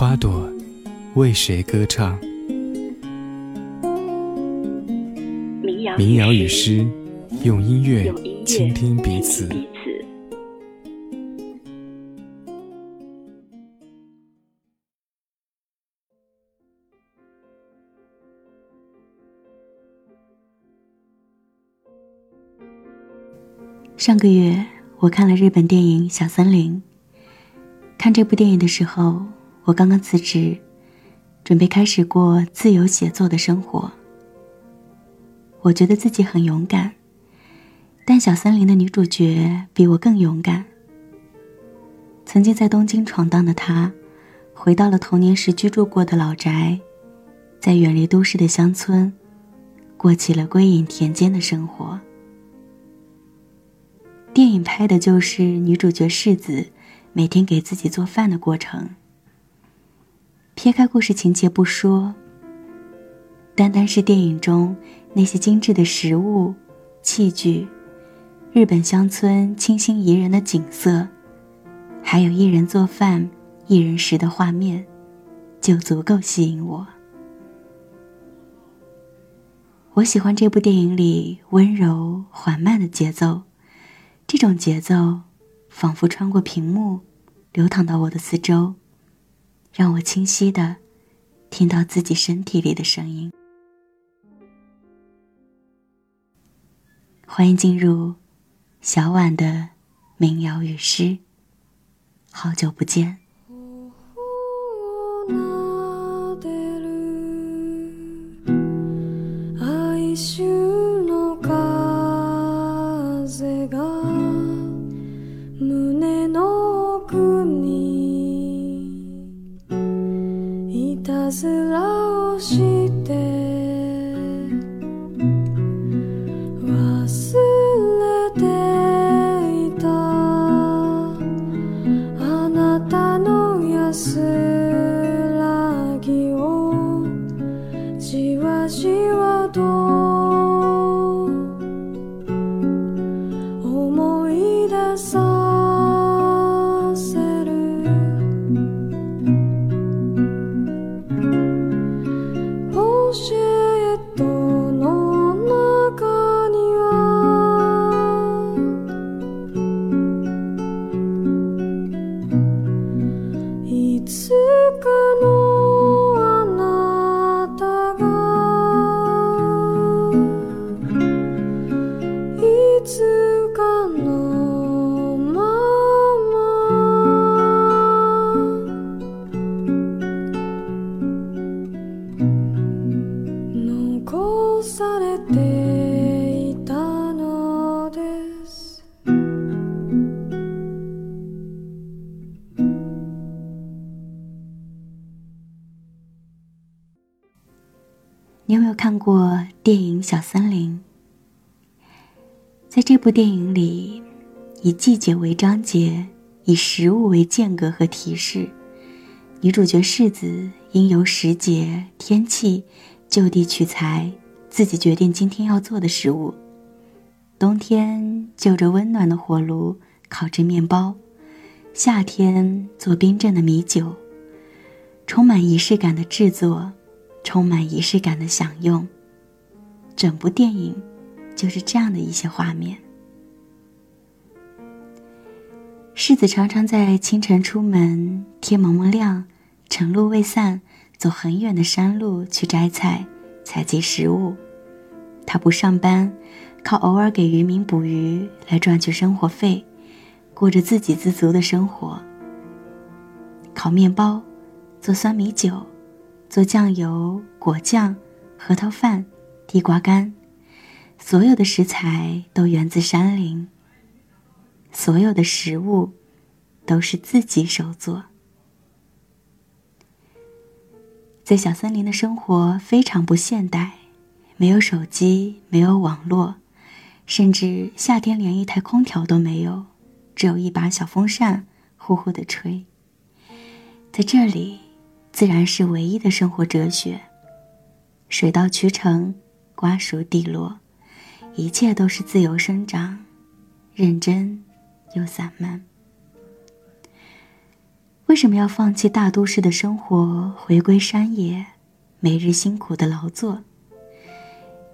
花朵为谁歌唱？民谣与诗，用音乐倾听彼此。上个月我看了日本电影《小森林》。看这部电影的时候，我刚刚辞职，准备开始过自由写作的生活。我觉得自己很勇敢，但小森林的女主角比我更勇敢。曾经在东京闯荡的她，回到了童年时居住过的老宅，在远离都市的乡村，过起了归隐田间的生活。电影拍的就是女主角世子每天给自己做饭的过程。撇开故事情节不说，单单是电影中那些精致的食物、器具，日本乡村清新宜人的景色，还有一人做饭一人食的画面，就足够吸引我。我喜欢这部电影里温柔缓慢的节奏。这种节奏，仿佛穿过屏幕，流淌到我的四周，让我清晰的听到自己身体里的声音。欢迎进入小婉的民谣与诗。好久不见。你有没有看过电影《小森林》？在这部电影里，以季节为章节，以食物为间隔和提示，女主角世子因由时节、天气就地取材，自己决定今天要做的食物。冬天就着温暖的火炉烤制面包，夏天做冰镇的米酒，充满仪式感的制作。充满仪式感的享用，整部电影就是这样的一些画面。世子常常在清晨出门，天蒙蒙亮，晨露未散，走很远的山路去摘菜、采集食物。他不上班，靠偶尔给渔民捕鱼来赚取生活费，过着自给自足的生活。烤面包，做酸米酒。做酱油、果酱、核桃饭、地瓜干，所有的食材都源自山林。所有的食物都是自己手做。在小森林的生活非常不现代，没有手机，没有网络，甚至夏天连一台空调都没有，只有一把小风扇呼呼的吹。在这里，自然是唯一的生活哲学。水到渠成，瓜熟蒂落，一切都是自由生长，认真又散漫。为什么要放弃大都市的生活，回归山野，每日辛苦的劳作？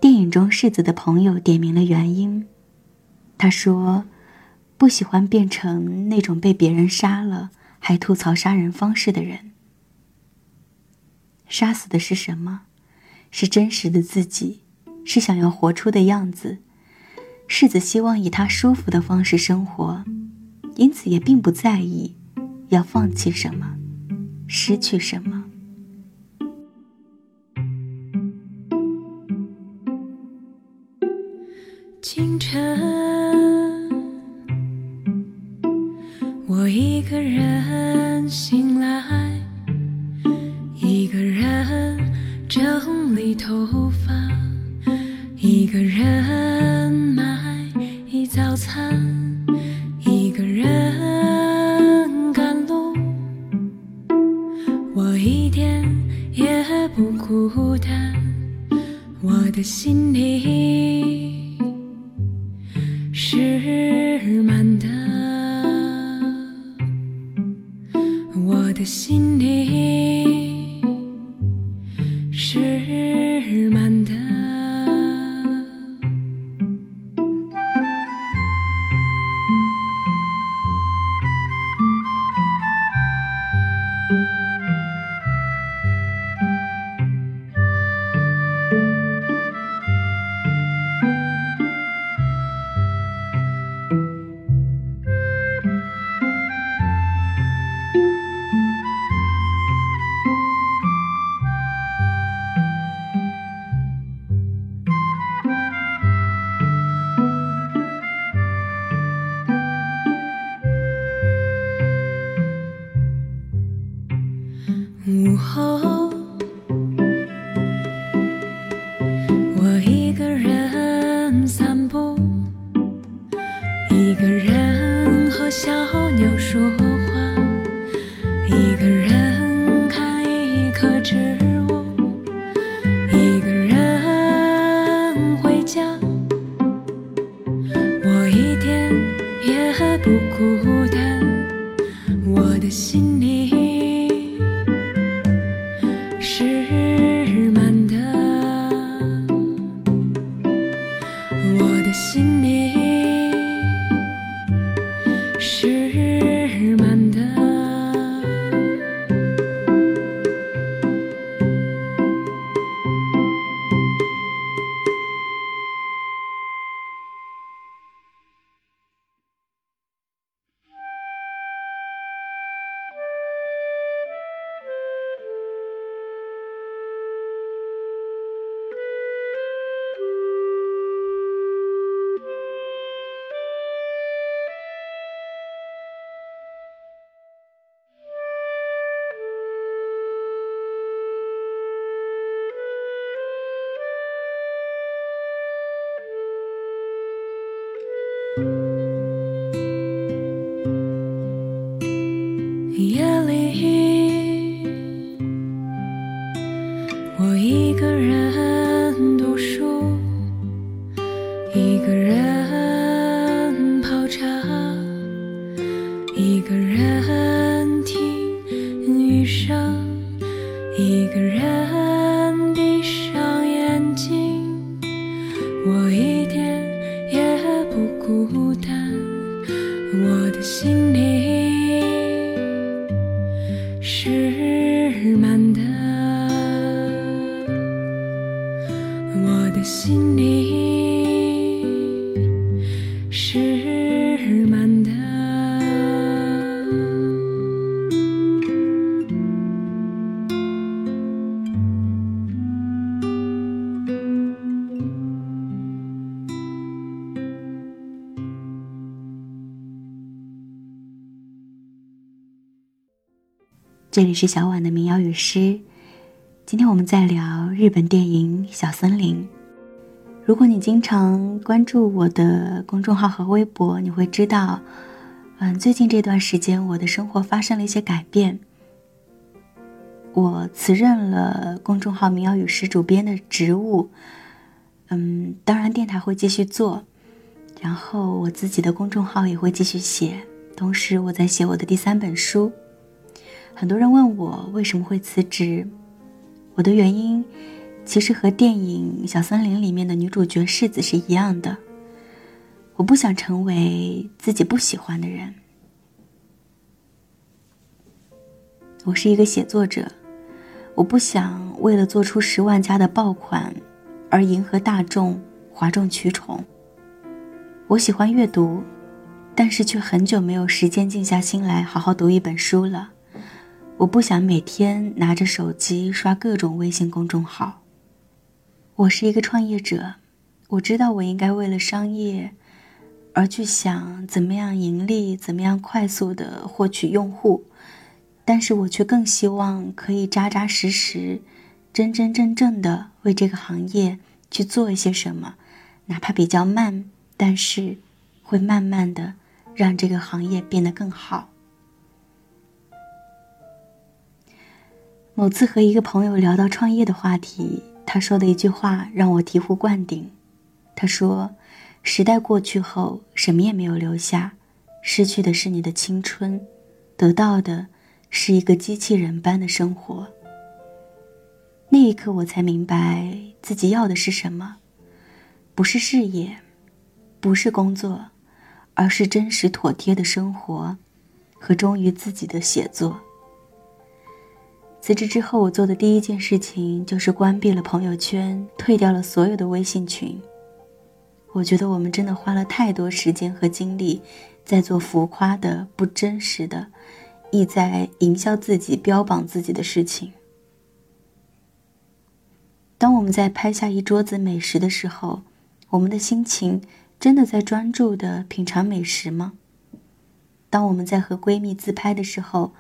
电影中世子的朋友点明了原因。他说：“不喜欢变成那种被别人杀了还吐槽杀人方式的人。杀死的是什么？是真实的自己，是想要活出的样子。世子希望以他舒服的方式生活，因此也并不在意。”要放弃什么，失去什么？清晨，我一个人醒整理头发一个人买早餐一个人赶路我一点也不孤单我的心里是满午后，孤单，我的心。这里是小婉的民谣与诗，今天我们在聊日本电影《小森林》。如果你经常关注我的公众号和微博，你会知道，嗯，最近这段时间我的生活发生了一些改变。我辞任了公众号“民谣与诗”主编的职务，嗯，当然电台会继续做，然后我自己的公众号也会继续写，同时我在写我的第三本书。很多人问我为什么会辞职，我的原因其实和电影《小森林》里面的女主角世子是一样的，我不想成为自己不喜欢的人。我是一个写作者。我不想为了做出十万加的爆款，而迎合大众，哗众取宠。我喜欢阅读，但是却很久没有时间静下心来好好读一本书了。我不想每天拿着手机刷各种微信公众号。我是一个创业者，我知道我应该为了商业，而去想怎么样盈利，怎么样快速的获取用户。但是我却更希望可以扎扎实实、真真正正的为这个行业去做一些什么，哪怕比较慢，但是会慢慢的让这个行业变得更好。某次和一个朋友聊到创业的话题，他说的一句话让我醍醐灌顶。他说：“时代过去后，什么也没有留下，失去的是你的青春，得到的。”是一个机器人般的生活。那一刻，我才明白自己要的是什么，不是事业，不是工作，而是真实妥帖的生活和忠于自己的写作。辞职之后，我做的第一件事情就是关闭了朋友圈，退掉了所有的微信群。我觉得我们真的花了太多时间和精力，在做浮夸的、不真实的。意在营销自己、标榜自己的事情。当我们在拍下一桌子美食的时候，我们的心情真的在专注的品尝美食吗？当我们在和闺蜜自拍的时候，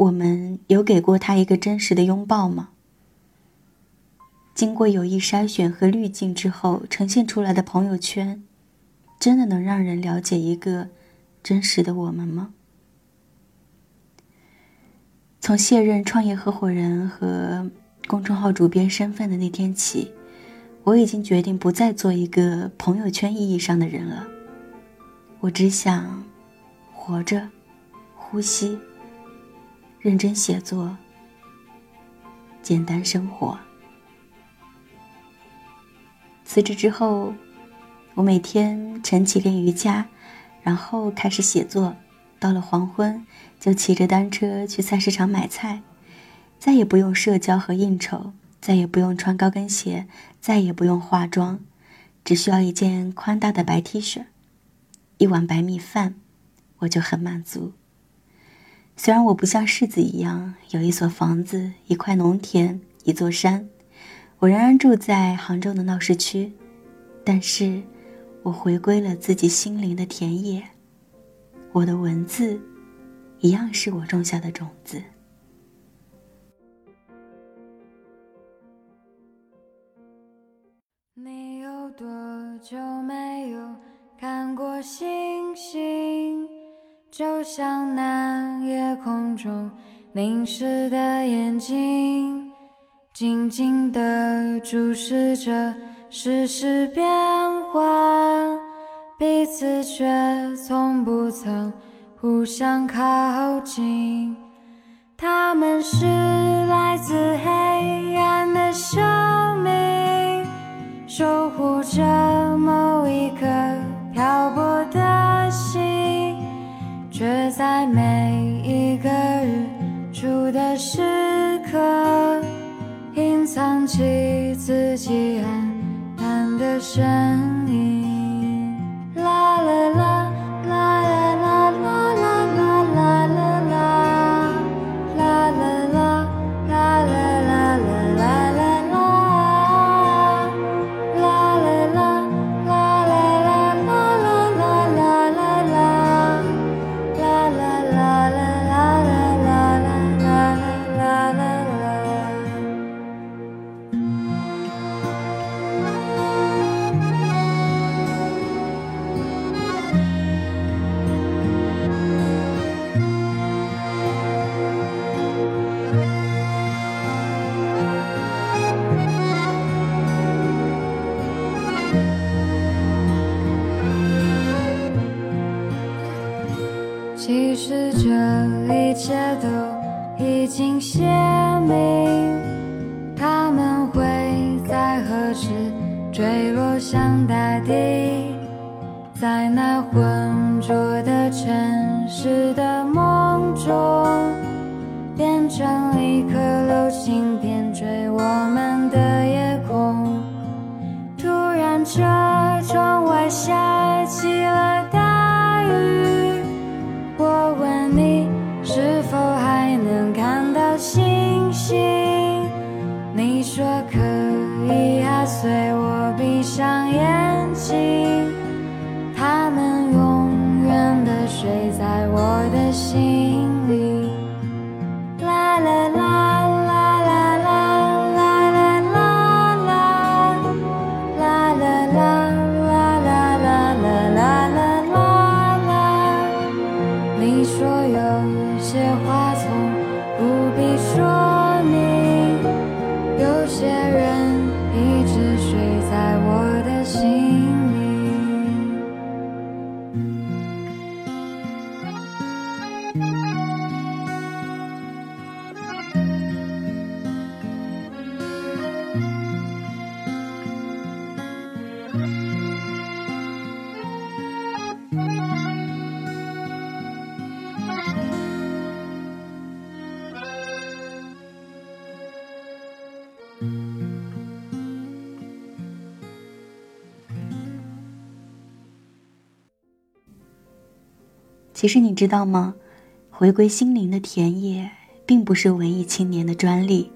我们有给过他一个真实的拥抱吗？经过有意筛选和滤镜之后呈现出来的朋友圈，真的能让人了解一个真实的我们吗？从卸任创业合伙人和公众号主编身份的那天起，我已经决定不再做一个朋友圈意义上的人了。我只想活着、呼吸、认真写作、简单生活。辞职之后，我每天晨起练瑜伽，然后开始写作。到了黄昏，就骑着单车去菜市场买菜，再也不用社交和应酬，再也不用穿高跟鞋，再也不用化妆，只需要一件宽大的白 T 恤，一碗白米饭，我就很满足。虽然我不像世子一样有一所房子、一块农田、一座山，我仍然住在杭州的闹市区，但是，我回归了自己心灵的田野。我的文字，一样是我种下的种子。你有多久没有看过星星？就像那夜空中凝视的眼睛，静静地注视着世事变幻。彼此却从不曾互相靠近，他们是来自黑暗的生命，守护着某一颗漂泊的，却在每一个日出的时刻，隐藏起自己黯淡的身影。星星？你说可其实你知道吗？回归心灵的田野，并不是文艺青年的专利；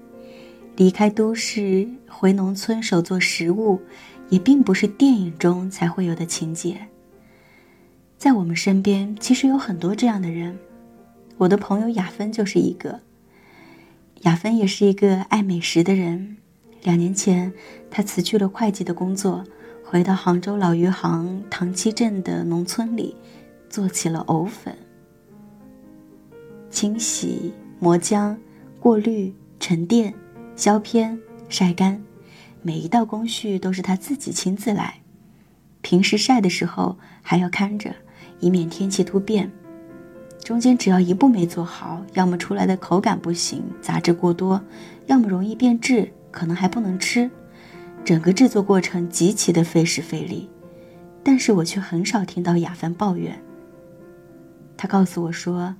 离开都市，回农村手做食物，也并不是电影中才会有的情节。在我们身边，其实有很多这样的人。我的朋友雅芬就是一个。雅芬也是一个爱美食的人。两年前，她辞去了会计的工作，回到杭州老余杭塘溪镇的农村里。做起了藕粉，清洗、磨浆、过滤、沉淀、削片、晒干，每一道工序都是他自己亲自来。平时晒的时候还要看着，以免天气突变。中间只要一步没做好，要么出来的口感不行，杂质过多，要么容易变质，可能还不能吃。整个制作过程极其的费时费力，但是我却很少听到雅芬抱怨。他告诉我说：“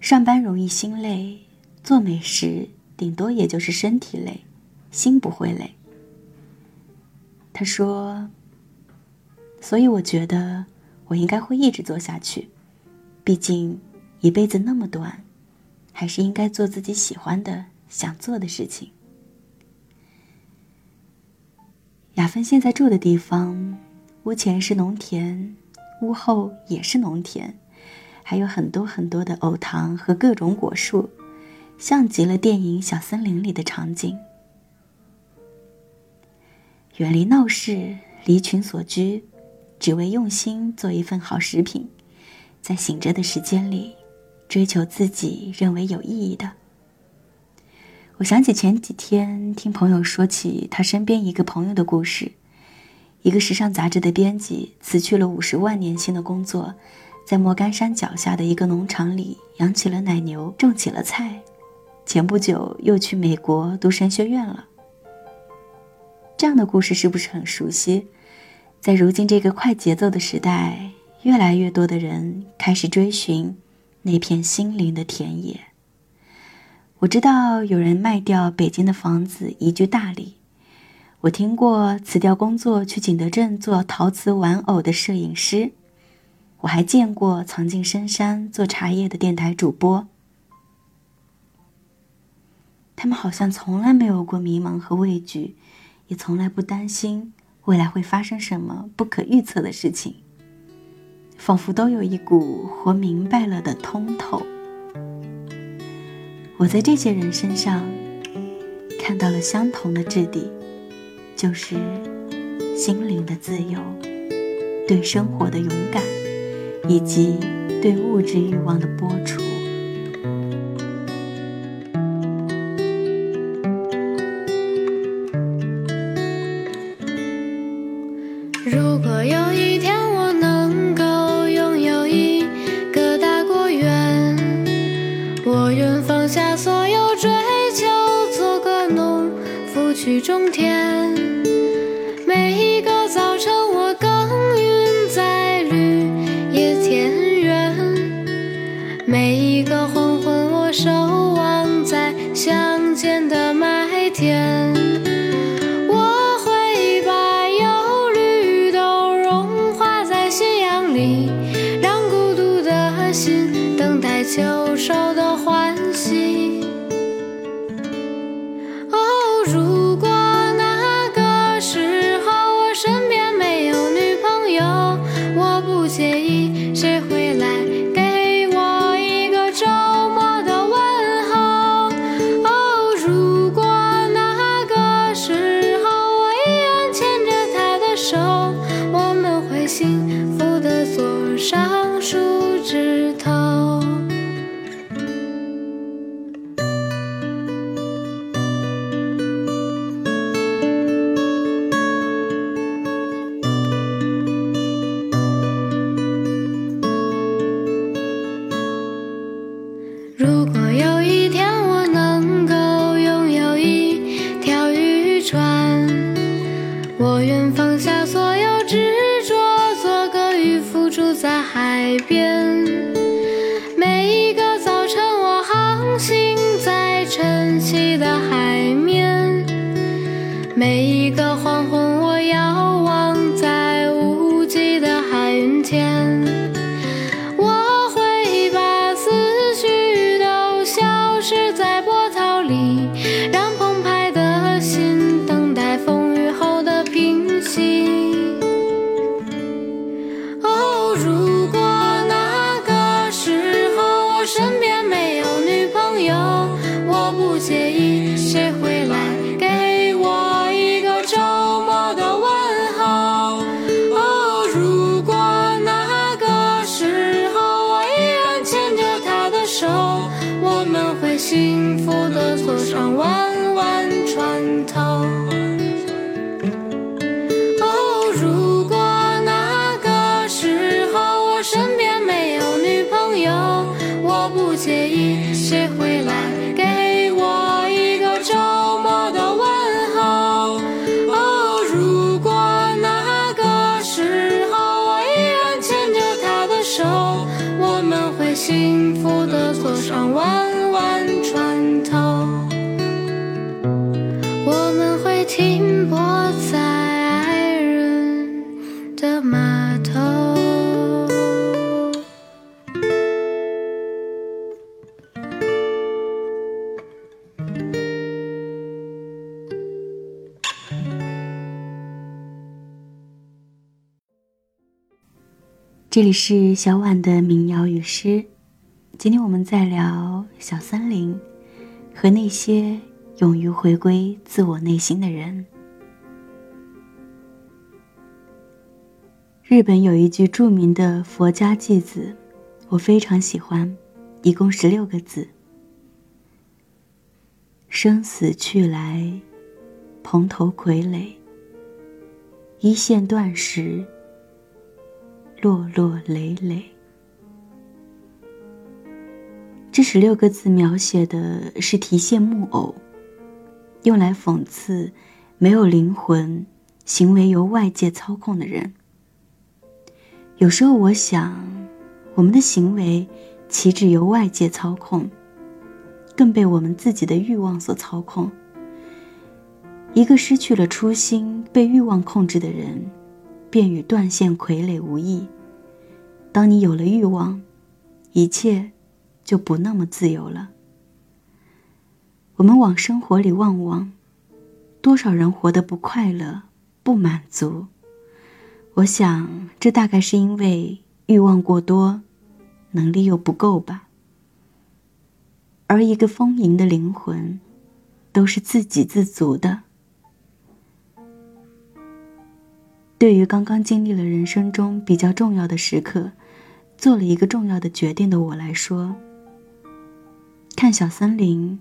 上班容易心累，做美食顶多也就是身体累，心不会累。”他说：“所以我觉得我应该会一直做下去，毕竟一辈子那么短，还是应该做自己喜欢的、想做的事情。”雅芬现在住的地方，屋前是农田，屋后也是农田。还有很多很多的藕塘和各种果树，像极了电影《小森林》里的场景。远离闹市，离群所居，只为用心做一份好食品，在醒着的时间里，追求自己认为有意义的。我想起前几天听朋友说起他身边一个朋友的故事，一个时尚杂志的编辑辞去了五十万年薪的工作。在莫干山脚下的一个农场里，养起了奶牛，种起了菜。前不久又去美国读神学院了。这样的故事是不是很熟悉？在如今这个快节奏的时代，越来越多的人开始追寻那片心灵的田野。我知道有人卖掉北京的房子移居大理。我听过辞掉工作去景德镇做陶瓷玩偶的摄影师。我还见过藏进深山做茶叶的电台主播，他们好像从来没有过迷茫和畏惧，也从来不担心未来会发生什么不可预测的事情，仿佛都有一股活明白了的通透。我在这些人身上看到了相同的质地，就是心灵的自由，对生活的勇敢。以及对物质欲望的播出。一个黄昏，我守望在乡间的麦田。这里是小婉的民谣与诗，今天我们在聊小森林和那些勇于回归自我内心的人。日本有一句著名的佛家偈子，我非常喜欢，一共十六个字：生死去来，蓬头傀儡，一线断时。落落累累。这十六个字描写的是提线木偶，用来讽刺没有灵魂、行为由外界操控的人。有时候我想，我们的行为岂止由外界操控，更被我们自己的欲望所操控。一个失去了初心、被欲望控制的人。便与断线傀儡无异。当你有了欲望，一切就不那么自由了。我们往生活里望望，多少人活得不快乐、不满足？我想，这大概是因为欲望过多，能力又不够吧。而一个丰盈的灵魂，都是自给自足的。对于刚刚经历了人生中比较重要的时刻，做了一个重要的决定的我来说，看小森林，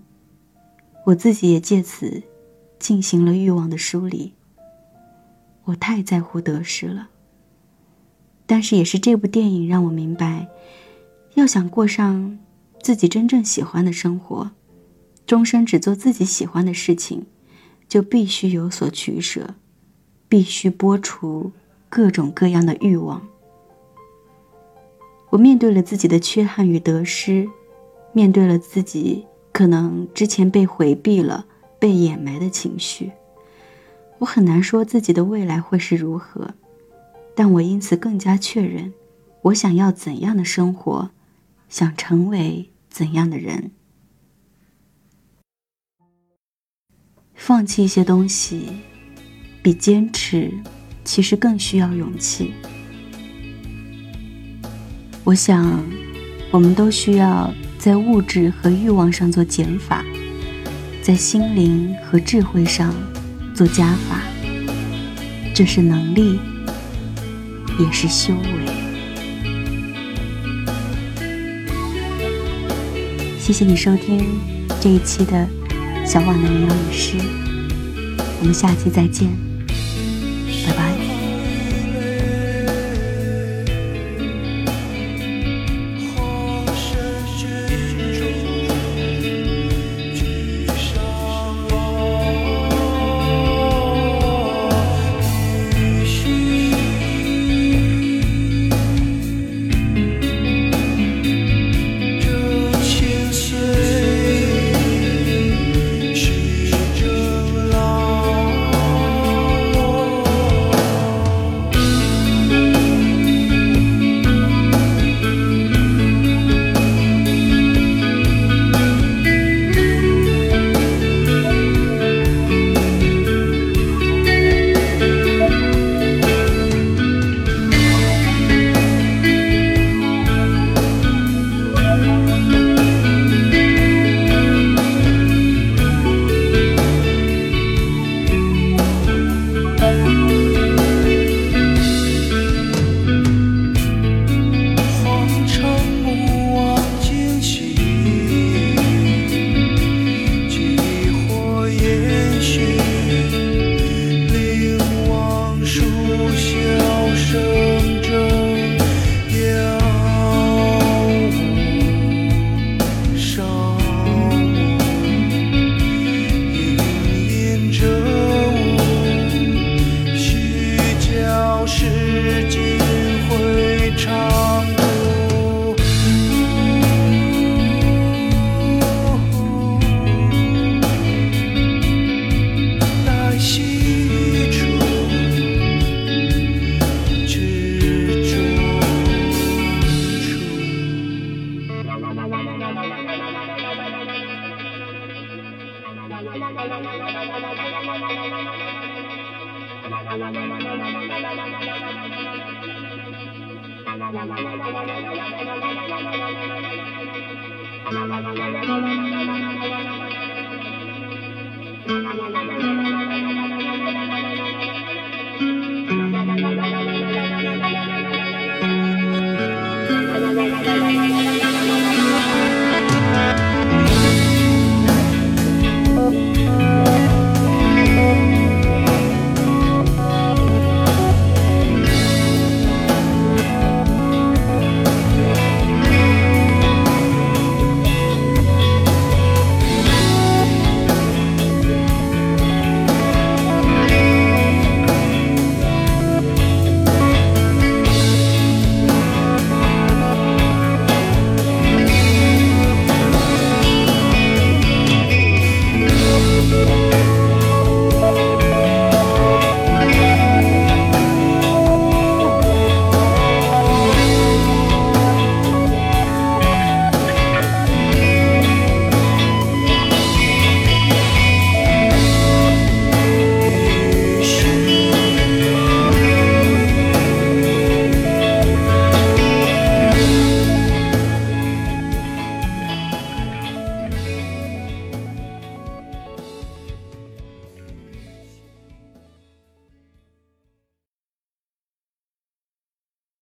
我自己也借此进行了欲望的梳理。我太在乎得失了，但是也是这部电影让我明白，要想过上自己真正喜欢的生活，终生只做自己喜欢的事情，就必须有所取舍，必须剥除各种各样的欲望。我面对了自己的缺憾与得失，面对了自己可能之前被回避了、被掩埋的情绪。我很难说自己的未来会是如何，但我因此更加确认，我想要怎样的生活，想成为怎样的人。放弃一些东西，比坚持其实更需要勇气。我想，我们都需要在物质和欲望上做减法，在心灵和智慧上做加法。这是能力，也是修为。谢谢你收听这一期的《小婉的民谣与诗》，我们下期再见。